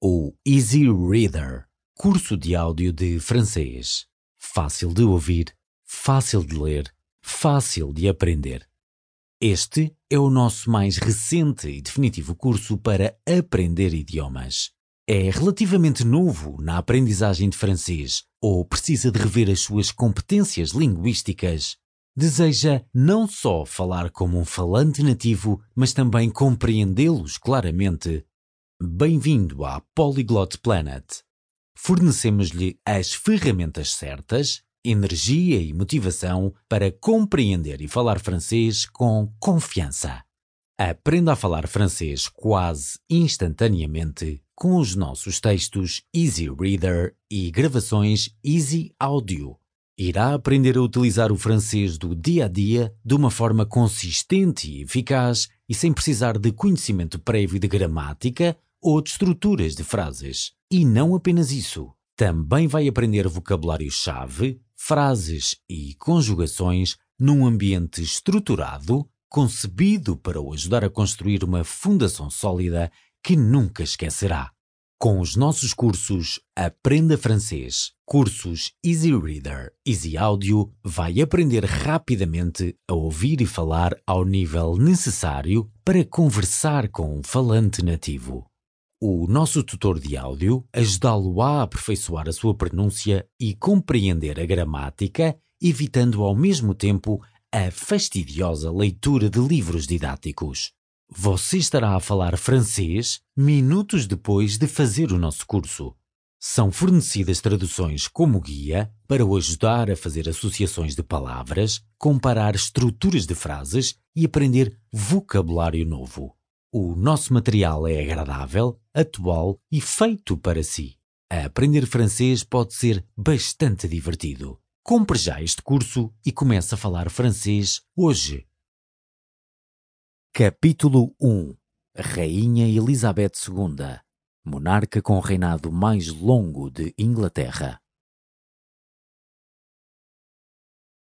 o Easy Reader, curso de áudio de francês. Fácil de ouvir, fácil de ler, fácil de aprender. Este é o nosso mais recente e definitivo curso para aprender idiomas. É relativamente novo na aprendizagem de francês ou precisa de rever as suas competências linguísticas. Deseja não só falar como um falante nativo, mas também compreendê-los claramente. Bem-vindo à Polyglot Planet. Fornecemos-lhe as ferramentas certas, energia e motivação para compreender e falar francês com confiança. Aprenda a falar francês quase instantaneamente com os nossos textos Easy Reader e gravações Easy Audio. Irá aprender a utilizar o francês do dia a dia de uma forma consistente e eficaz e sem precisar de conhecimento prévio de gramática ou de estruturas de frases. E não apenas isso. Também vai aprender vocabulário-chave, frases e conjugações num ambiente estruturado, concebido para o ajudar a construir uma fundação sólida que nunca esquecerá. Com os nossos cursos Aprenda Francês, cursos Easy Reader, Easy Audio, vai aprender rapidamente a ouvir e falar ao nível necessário para conversar com um falante nativo. O nosso tutor de áudio ajudá-lo a aperfeiçoar a sua pronúncia e compreender a gramática, evitando ao mesmo tempo a fastidiosa leitura de livros didáticos. Você estará a falar francês minutos depois de fazer o nosso curso. São fornecidas traduções como guia para o ajudar a fazer associações de palavras, comparar estruturas de frases e aprender vocabulário novo. O nosso material é agradável, atual e feito para si. aprender francês pode ser bastante divertido. Compre já este curso e comece a falar francês hoje. Capítulo 1 Rainha Elizabeth II Monarca com reinado mais longo de Inglaterra